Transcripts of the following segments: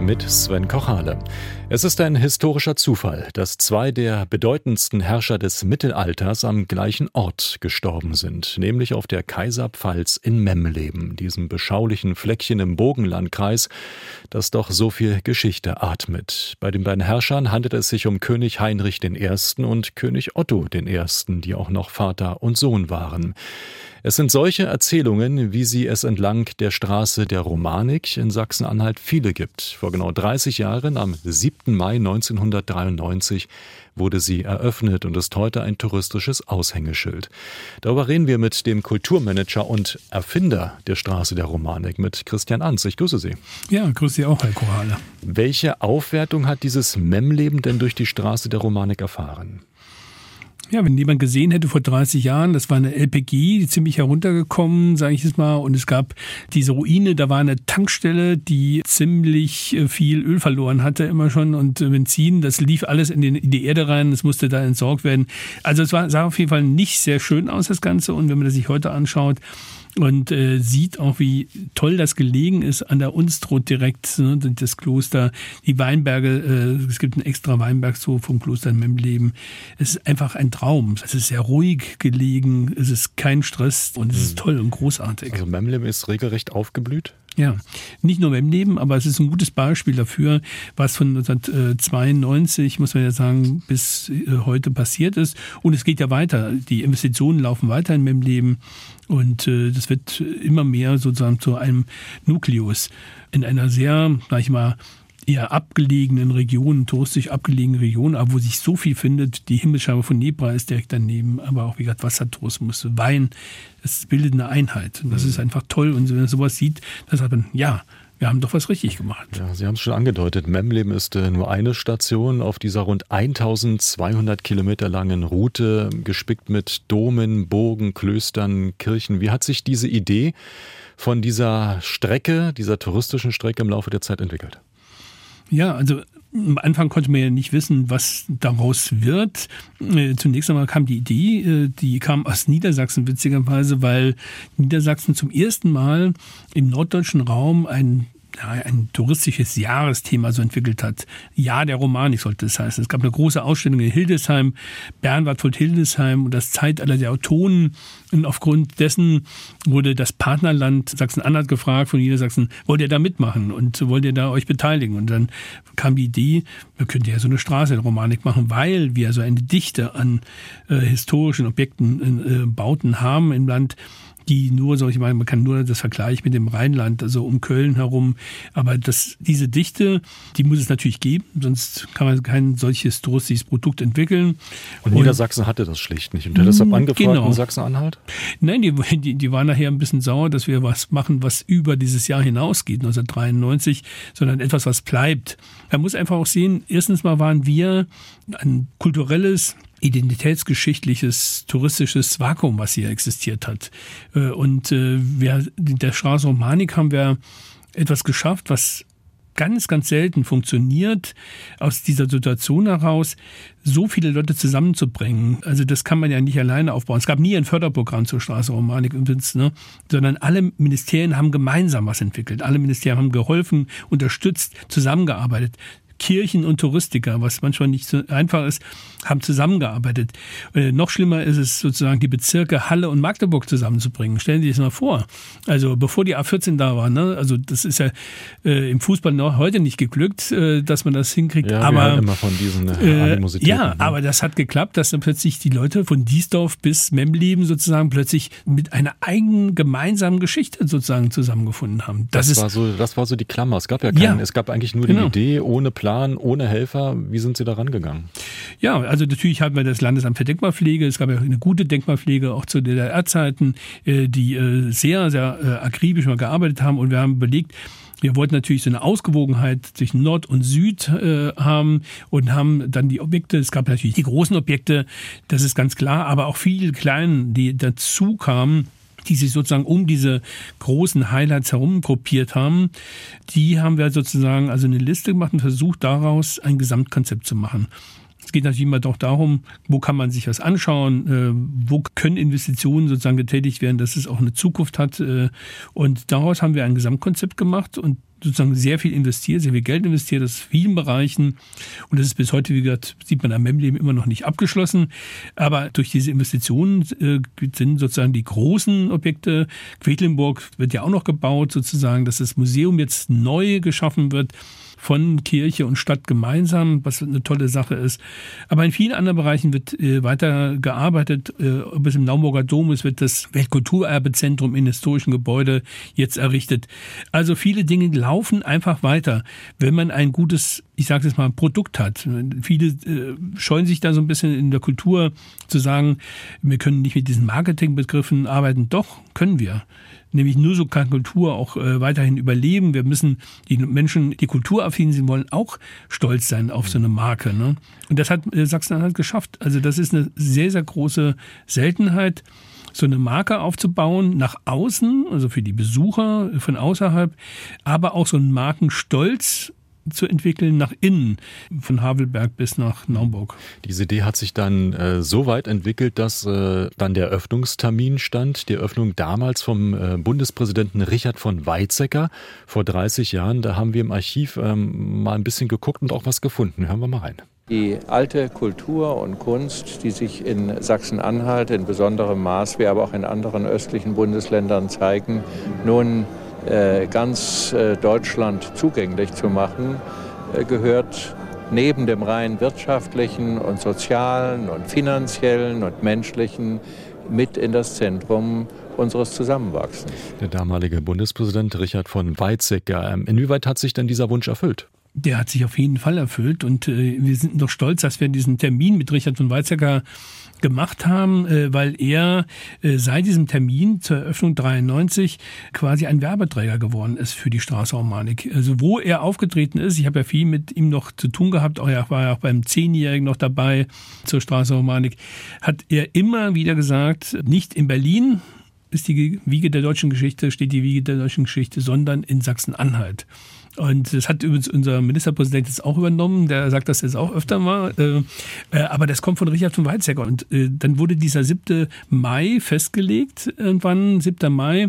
Mit Sven Kochale. Es ist ein historischer Zufall, dass zwei der bedeutendsten Herrscher des Mittelalters am gleichen Ort gestorben sind, nämlich auf der Kaiserpfalz in Memleben, diesem beschaulichen Fleckchen im Bogenlandkreis, das doch so viel Geschichte atmet. Bei den beiden Herrschern handelt es sich um König Heinrich I. und König Otto I., die auch noch Vater und Sohn waren. Es sind solche Erzählungen, wie sie es entlang der Straße der Romanik in Sachsen-Anhalt viele gibt. Vor genau 30 Jahren, am 7. Mai 1993, wurde sie eröffnet und ist heute ein touristisches Aushängeschild. Darüber reden wir mit dem Kulturmanager und Erfinder der Straße der Romanik, mit Christian Anz. Ich grüße Sie. Ja, grüße Sie auch, Herr Korale. Welche Aufwertung hat dieses Mem-Leben denn durch die Straße der Romanik erfahren? Ja, wenn jemand gesehen hätte vor 30 Jahren, das war eine LPG, die ziemlich heruntergekommen, sage ich es mal, und es gab diese Ruine, da war eine Tankstelle, die ziemlich äh, viel Öl verloren hatte immer schon und äh, Benzin, das lief alles in, die Erde rein, es musste da entsorgt werden. Also es war, sah auf jeden Fall nicht sehr schön aus, das Ganze, und wenn man das sich heute anschaut, und äh, sieht auch, wie toll das gelegen ist an der Unstrut direkt, ne, das Kloster, die Weinberge, äh, es gibt einen extra Weinbergshof vom Kloster in Memleben. Es ist einfach ein Traum. Es ist sehr ruhig gelegen, es ist kein Stress und es ist hm. toll und großartig. Also Memleben ist regelrecht aufgeblüht? Ja, nicht nur im Leben, aber es ist ein gutes Beispiel dafür, was von 1992, muss man ja sagen, bis äh, heute passiert ist. Und es geht ja weiter. Die Investitionen laufen weiter in meinem Leben. Und äh, das wird immer mehr sozusagen zu einem Nukleus in einer sehr, sag ich mal, eher abgelegenen Regionen, touristisch abgelegenen Regionen, aber wo sich so viel findet. Die Himmelsscheibe von Nebra ist direkt daneben, aber auch wie gesagt Wassertourismus, Wein, das bildet eine Einheit. Und das mhm. ist einfach toll. Und wenn man sowas sieht, dann sagt man, ja, wir haben doch was richtig gemacht. Ja, Sie haben es schon angedeutet. Memleben ist äh, nur eine Station auf dieser rund 1200 Kilometer langen Route, gespickt mit Domen, Burgen, Klöstern, Kirchen. Wie hat sich diese Idee von dieser Strecke, dieser touristischen Strecke im Laufe der Zeit entwickelt? Ja, also am Anfang konnte man ja nicht wissen, was daraus wird. Äh, zunächst einmal kam die Idee, äh, die kam aus Niedersachsen witzigerweise, weil Niedersachsen zum ersten Mal im norddeutschen Raum ein ein touristisches Jahresthema so entwickelt hat. Jahr der Romanik sollte es heißen. Es gab eine große Ausstellung in Hildesheim, Bernward von Hildesheim und das Zeitalter der Autoren. Und aufgrund dessen wurde das Partnerland Sachsen-Anhalt gefragt von Niedersachsen, wollt ihr da mitmachen und wollt ihr da euch beteiligen? Und dann kam die Idee, wir könnten ja so eine Straße in Romanik machen, weil wir so eine Dichte an äh, historischen Objekten, äh, Bauten haben im Land, die nur so, ich meine, man kann nur das Vergleich mit dem Rheinland, also um Köln herum, aber das, diese Dichte, die muss es natürlich geben, sonst kann man kein solches touristisches Produkt entwickeln. Und, und Niedersachsen hatte das schlicht nicht und der deshalb angefragt genau. in Sachsen-Anhalt? Nein, die, die, die waren nachher ein bisschen sauer, dass wir was machen, was über dieses Jahr hinausgeht, 1993, sondern etwas, was bleibt. Man muss einfach auch sehen, erstens mal waren wir ein kulturelles identitätsgeschichtliches, touristisches Vakuum, was hier existiert hat. Äh, und äh, wir, der Straße Romanik haben wir etwas geschafft, was ganz, ganz selten funktioniert, aus dieser Situation heraus so viele Leute zusammenzubringen. Also das kann man ja nicht alleine aufbauen. Es gab nie ein Förderprogramm zur Straße Romanik übrigens, ne? sondern alle Ministerien haben gemeinsam was entwickelt. Alle Ministerien haben geholfen, unterstützt, zusammengearbeitet. Kirchen und Touristiker, was manchmal nicht so einfach ist, haben zusammengearbeitet. Äh, noch schlimmer ist es sozusagen, die Bezirke Halle und Magdeburg zusammenzubringen. Stellen Sie sich das mal vor. Also bevor die A14 da war, ne? also das ist ja äh, im Fußball noch heute nicht geglückt, äh, dass man das hinkriegt. Ja, aber immer von diesen äh, äh Ja, ne? aber das hat geklappt, dass dann plötzlich die Leute von Diesdorf bis Memleben sozusagen plötzlich mit einer eigenen gemeinsamen Geschichte sozusagen zusammengefunden haben. Das, das ist, war so, das war so die Klammer. Es gab ja keinen, ja, es gab eigentlich nur genau. die Idee ohne Plan Plan, ohne Helfer. Wie sind Sie da rangegangen? Ja, also natürlich hatten wir das Landesamt für Denkmalpflege. Es gab ja eine gute Denkmalpflege auch zu DDR-Zeiten, äh, die äh, sehr, sehr äh, akribisch mal gearbeitet haben. Und wir haben überlegt, wir wollten natürlich so eine Ausgewogenheit zwischen Nord und Süd äh, haben und haben dann die Objekte, es gab natürlich die großen Objekte, das ist ganz klar, aber auch viele kleinen, die dazu kamen die sich sozusagen um diese großen Highlights herum gruppiert haben, die haben wir sozusagen also eine Liste gemacht und versucht daraus ein Gesamtkonzept zu machen. Es geht natürlich immer doch darum, wo kann man sich was anschauen, äh, wo können Investitionen sozusagen getätigt werden, dass es auch eine Zukunft hat. Äh, und daraus haben wir ein Gesamtkonzept gemacht und sozusagen sehr viel investiert, sehr viel Geld investiert aus vielen Bereichen. Und das ist bis heute, wie gesagt, sieht man am MEM-Leben immer noch nicht abgeschlossen. Aber durch diese Investitionen äh, sind sozusagen die großen Objekte. Quedlinburg wird ja auch noch gebaut, sozusagen, dass das Museum jetzt neu geschaffen wird von Kirche und Stadt gemeinsam, was eine tolle Sache ist. Aber in vielen anderen Bereichen wird äh, weiter gearbeitet. Äh, ob es im Naumburger Dom ist, wird das Weltkulturerbezentrum in historischen Gebäude jetzt errichtet. Also viele Dinge laufen einfach weiter, wenn man ein gutes, ich sage jetzt mal, Produkt hat. Viele äh, scheuen sich da so ein bisschen in der Kultur zu sagen, wir können nicht mit diesen Marketingbegriffen arbeiten. Doch, können wir nämlich nur so kann Kultur auch äh, weiterhin überleben. Wir müssen die Menschen, die kulturaffin sind, wollen auch stolz sein auf so eine Marke. Ne? Und das hat äh, Sachsen-Anhalt geschafft. Also das ist eine sehr, sehr große Seltenheit so eine Marke aufzubauen nach außen, also für die Besucher von außerhalb, aber auch so einen Markenstolz zu entwickeln nach innen, von Havelberg bis nach Naumburg. Diese Idee hat sich dann äh, so weit entwickelt, dass äh, dann der Öffnungstermin stand. Die Öffnung damals vom äh, Bundespräsidenten Richard von Weizsäcker vor 30 Jahren. Da haben wir im Archiv ähm, mal ein bisschen geguckt und auch was gefunden. Hören wir mal rein. Die alte Kultur und Kunst, die sich in Sachsen-Anhalt in besonderem Maß, wie aber auch in anderen östlichen Bundesländern zeigen, nun ganz äh, Deutschland zugänglich zu machen, äh, gehört neben dem rein wirtschaftlichen und sozialen und finanziellen und menschlichen mit in das Zentrum unseres Zusammenwachsens. Der damalige Bundespräsident Richard von Weizsäcker. Ähm, inwieweit hat sich denn dieser Wunsch erfüllt? Der hat sich auf jeden Fall erfüllt und äh, wir sind noch stolz, dass wir diesen Termin mit Richard von Weizsäcker gemacht haben, äh, weil er äh, seit diesem Termin zur Eröffnung 93 quasi ein Werbeträger geworden ist für die Straßenromanik. Also wo er aufgetreten ist, ich habe ja viel mit ihm noch zu tun gehabt, auch er war ja auch beim Zehnjährigen noch dabei zur Straßenromanik, hat er immer wieder gesagt, nicht in Berlin, ist die Wiege der deutschen Geschichte, steht die Wiege der deutschen Geschichte, sondern in Sachsen-Anhalt. Und das hat übrigens unser Ministerpräsident jetzt auch übernommen. Der sagt das jetzt auch öfter mal. Äh, äh, aber das kommt von Richard von Weizsäcker. Und äh, dann wurde dieser 7. Mai festgelegt, irgendwann, 7. Mai.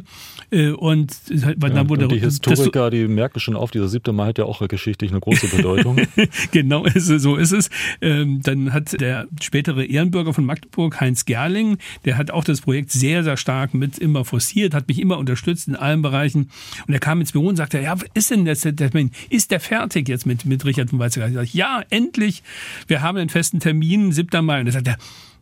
Und dann ja, wurde und die Historiker, die merken schon auf, dieser 7. Mai hat ja auch geschichtlich eine große Bedeutung. genau, so ist es. Ähm, dann hat der spätere Ehrenbürger von Magdeburg, Heinz Gerling, der hat auch das Projekt sehr, sehr stark mit immer forciert, hat mich immer unterstützt in allen Bereichen. Und er kam ins Büro und sagte, ja, was ist denn Termin. Ist der fertig jetzt mit, mit Richard von Weizsäcker? Ich sage, ja, endlich. Wir haben einen festen Termin, 7. Mai. Und er sagt, ja,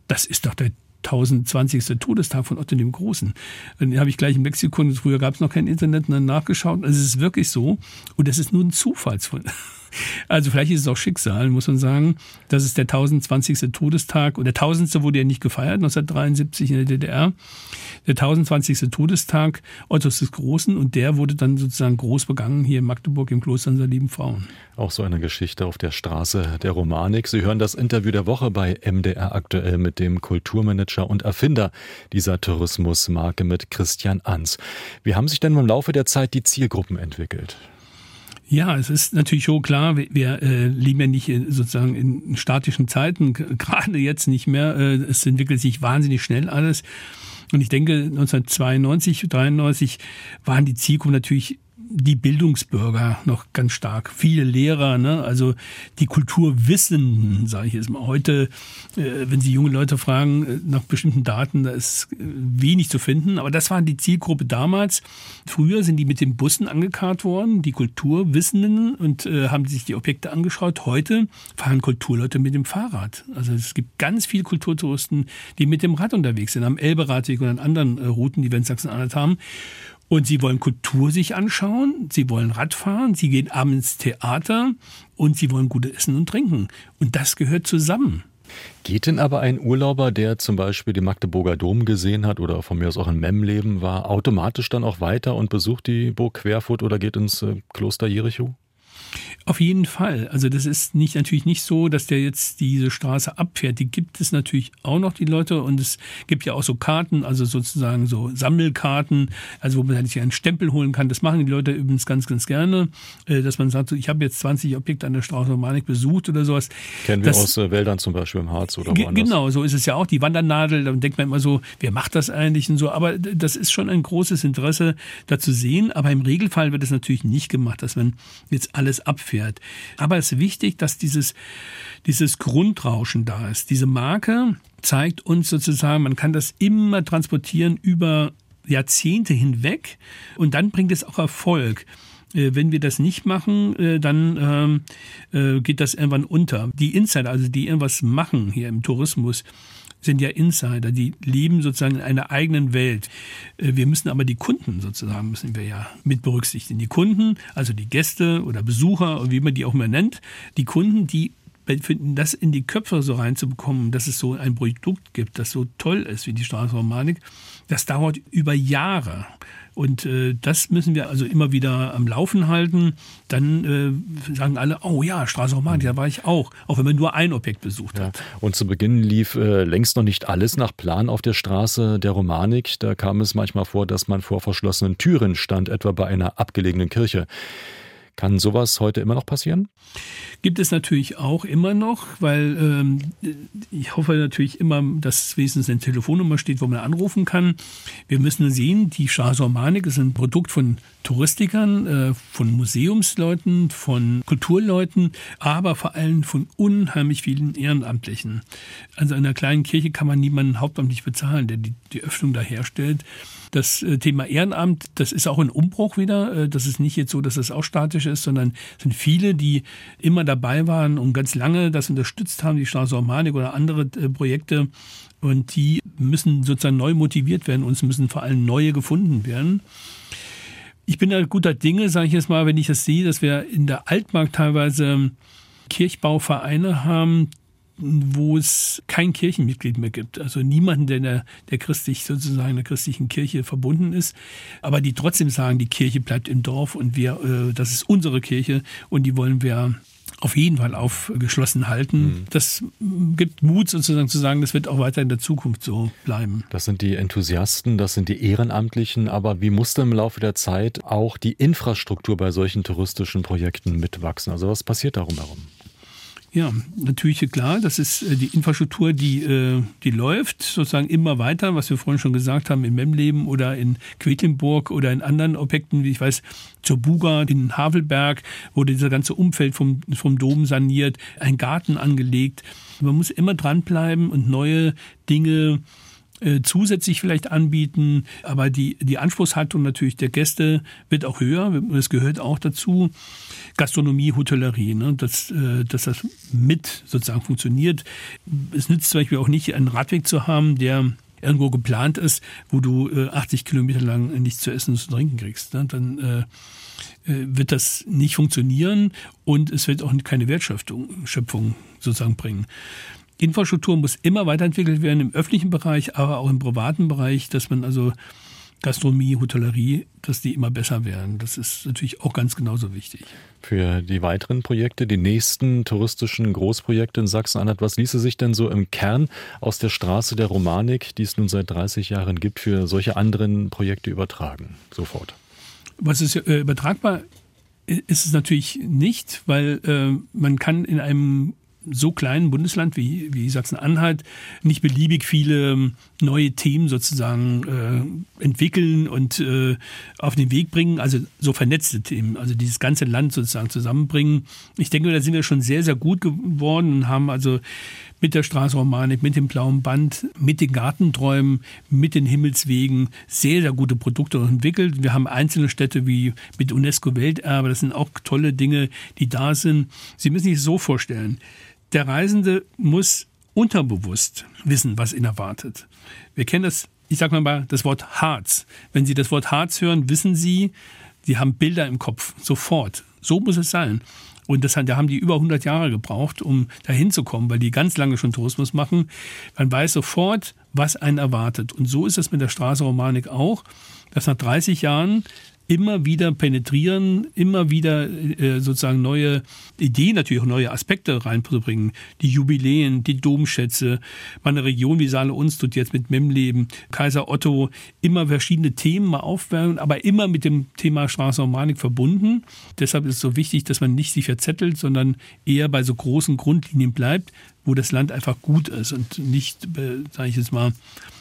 das ist doch der 1020. Todestag von Otto dem Großen. Dann habe ich gleich in Mexiko, früher gab es noch kein Internet, dann nachgeschaut. Also es ist wirklich so. Und das ist nur ein Zufallsfund. Also vielleicht ist es auch Schicksal, muss man sagen. Das ist der 1020. Todestag und der 1000. wurde ja nicht gefeiert, 1973 in der DDR. Der 1020. Todestag Ottos des Großen und der wurde dann sozusagen groß begangen hier in Magdeburg im Kloster unserer lieben Frauen. Auch so eine Geschichte auf der Straße der Romanik. Sie hören das Interview der Woche bei MDR aktuell mit dem Kulturmanager und Erfinder dieser Tourismusmarke mit Christian Ans. Wie haben sich denn im Laufe der Zeit die Zielgruppen entwickelt? Ja, es ist natürlich schon klar, wir, äh, leben ja nicht in, sozusagen in statischen Zeiten, gerade jetzt nicht mehr. Äh, es entwickelt sich wahnsinnig schnell alles. Und ich denke, 1992, 93 waren die Zielgruppen natürlich die Bildungsbürger noch ganz stark. Viele Lehrer, ne? also die Kulturwissenden, sage ich jetzt mal. Heute, äh, wenn Sie junge Leute fragen äh, nach bestimmten Daten, da ist äh, wenig zu finden. Aber das war die Zielgruppe damals. Früher sind die mit den Bussen angekarrt worden, die Kulturwissenden, und äh, haben sich die Objekte angeschaut. Heute fahren Kulturleute mit dem Fahrrad. Also es gibt ganz viele Kulturtouristen, die mit dem Rad unterwegs sind, am Elberadweg und an anderen Routen, die wir in Sachsen-Anhalt haben. Und sie wollen Kultur sich anschauen, sie wollen Radfahren, sie gehen abends ins Theater und sie wollen gute Essen und Trinken. Und das gehört zusammen. Geht denn aber ein Urlauber, der zum Beispiel den Magdeburger Dom gesehen hat oder von mir aus auch in Memmleben war, automatisch dann auch weiter und besucht die Burg Querfurt oder geht ins äh, Kloster Jericho? Auf jeden Fall. Also das ist nicht natürlich nicht so, dass der jetzt diese Straße abfährt. Die gibt es natürlich auch noch, die Leute. Und es gibt ja auch so Karten, also sozusagen so Sammelkarten, also wo man sich einen Stempel holen kann. Das machen die Leute übrigens ganz, ganz gerne, äh, dass man sagt, ich habe jetzt 20 Objekte an der Straße Romanik besucht oder sowas. Kennen wir das, aus äh, Wäldern zum Beispiel im Harz oder woanders. Genau, so ist es ja auch. Die Wandernadel, da denkt man immer so, wer macht das eigentlich und so. Aber das ist schon ein großes Interesse, da zu sehen. Aber im Regelfall wird es natürlich nicht gemacht, dass man jetzt alles abfährt wird. Aber es ist wichtig, dass dieses, dieses Grundrauschen da ist. Diese Marke zeigt uns sozusagen, man kann das immer transportieren über Jahrzehnte hinweg und dann bringt es auch Erfolg äh, wenn wir das nicht machen, äh, dann ähm, äh, geht das irgendwann unter. Die Insider, also die irgendwas machen hier im Tourismus, sind ja Insider, die leben sozusagen in einer eigenen Welt. Äh, wir müssen aber die Kunden sozusagen, müssen wir ja mit berücksichtigen. Die Kunden, also die Gäste oder Besucher, wie man die auch immer nennt, die Kunden, die finden, das in die Köpfe so reinzubekommen, dass es so ein Produkt gibt, das so toll ist wie die Straßenromanik, das dauert über Jahre. Und äh, das müssen wir also immer wieder am Laufen halten. Dann äh, sagen alle, oh ja, Straße Romanik, da war ich auch, auch wenn man nur ein Objekt besucht ja. hat. Und zu Beginn lief äh, längst noch nicht alles nach Plan auf der Straße der Romanik. Da kam es manchmal vor, dass man vor verschlossenen Türen stand, etwa bei einer abgelegenen Kirche. Kann sowas heute immer noch passieren? Gibt es natürlich auch immer noch, weil ähm, ich hoffe natürlich immer, dass wenigstens eine Telefonnummer steht, wo man anrufen kann. Wir müssen sehen, die Straße ist ein Produkt von Touristikern, äh, von Museumsleuten, von Kulturleuten, aber vor allem von unheimlich vielen Ehrenamtlichen. Also in einer kleinen Kirche kann man niemanden hauptamtlich bezahlen, der die, die Öffnung da herstellt. Das äh, Thema Ehrenamt, das ist auch ein Umbruch wieder. Äh, das ist nicht jetzt so, dass das auch statisch ist, sondern es sind viele, die immer dabei waren und ganz lange das unterstützt haben, die Straße Romanik oder andere äh, Projekte. Und die müssen sozusagen neu motiviert werden. Uns müssen vor allem neue gefunden werden. Ich bin da guter Dinge, sage ich jetzt mal, wenn ich das sehe, dass wir in der Altmark teilweise Kirchbauvereine haben, wo es kein Kirchenmitglied mehr gibt. Also niemanden, der der, der christlich sozusagen der christlichen Kirche verbunden ist, aber die trotzdem sagen, die Kirche bleibt im Dorf und wir, äh, das ist unsere Kirche und die wollen wir auf jeden Fall aufgeschlossen halten. Mhm. Das gibt Mut sozusagen zu sagen, das wird auch weiter in der Zukunft so bleiben. Das sind die Enthusiasten, das sind die Ehrenamtlichen, aber wie musste im Laufe der Zeit auch die Infrastruktur bei solchen touristischen Projekten mitwachsen? Also was passiert darum herum? Ja, natürlich klar. Das ist äh, die Infrastruktur, die, äh, die läuft sozusagen immer weiter, was wir vorhin schon gesagt haben, in Memleben oder in Quedlinburg oder in anderen Objekten, wie ich weiß, zur Buga, in Havelberg wurde dieser ganze Umfeld vom, vom Dom saniert, ein Garten angelegt. Man muss immer dranbleiben und neue Dinge äh, zusätzlich vielleicht anbieten, aber die, die Anspruchshaltung natürlich der Gäste wird auch höher, das gehört auch dazu. Gastronomie, Hotellerie, ne? dass, äh, dass das mit sozusagen funktioniert. Es nützt zum Beispiel auch nicht, einen Radweg zu haben, der irgendwo geplant ist, wo du äh, 80 Kilometer lang nichts zu essen und zu trinken kriegst. Ne? Dann äh, äh, wird das nicht funktionieren und es wird auch keine Wertschöpfung Schöpfung sozusagen bringen. Infrastruktur muss immer weiterentwickelt werden im öffentlichen Bereich, aber auch im privaten Bereich, dass man also Gastronomie, Hotellerie, dass die immer besser werden. Das ist natürlich auch ganz genauso wichtig. Für die weiteren Projekte, die nächsten touristischen Großprojekte in Sachsen-Anhalt, was ließe sich denn so im Kern aus der Straße der Romanik, die es nun seit 30 Jahren gibt, für solche anderen Projekte übertragen? Sofort. Was ist äh, übertragbar ist es natürlich nicht, weil äh, man kann in einem so kleinen Bundesland wie, wie Sachsen-Anhalt nicht beliebig viele ähm, neue Themen sozusagen äh, entwickeln und äh, auf den Weg bringen, also so vernetzte Themen, also dieses ganze Land sozusagen zusammenbringen. Ich denke, da sind wir schon sehr, sehr gut geworden und haben also mit der Straßenromanik, mit dem blauen Band, mit den Gartenträumen, mit den Himmelswegen sehr, sehr gute Produkte entwickelt. Wir haben einzelne Städte wie mit UNESCO-Welterbe, das sind auch tolle Dinge, die da sind. Sie müssen sich so vorstellen der Reisende muss unterbewusst wissen, was ihn erwartet. Wir kennen das, ich sage mal, das Wort Harz. Wenn Sie das Wort Harz hören, wissen Sie, Sie haben Bilder im Kopf, sofort. So muss es sein. Und das, da haben die über 100 Jahre gebraucht, um dahin zu kommen, weil die ganz lange schon Tourismus machen. Man weiß sofort, was einen erwartet. Und so ist es mit der Straße Romanik auch, dass nach 30 Jahren immer wieder penetrieren, immer wieder äh, sozusagen neue Ideen, natürlich auch neue Aspekte reinzubringen. Die Jubiläen, die Domschätze, meine Region wie Saale Unstrut jetzt mit Memleben, Kaiser Otto, immer verschiedene Themen mal aufwärmen, aber immer mit dem Thema Straße Romanik verbunden. Deshalb ist es so wichtig, dass man nicht sich verzettelt, sondern eher bei so großen Grundlinien bleibt, wo das Land einfach gut ist und nicht, äh, sage ich jetzt mal,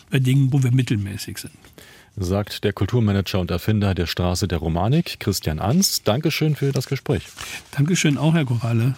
bei Dingen, wo wir mittelmäßig sind. Sagt der Kulturmanager und Erfinder der Straße der Romanik, Christian Ans. Dankeschön für das Gespräch. Dankeschön auch, Herr Korale.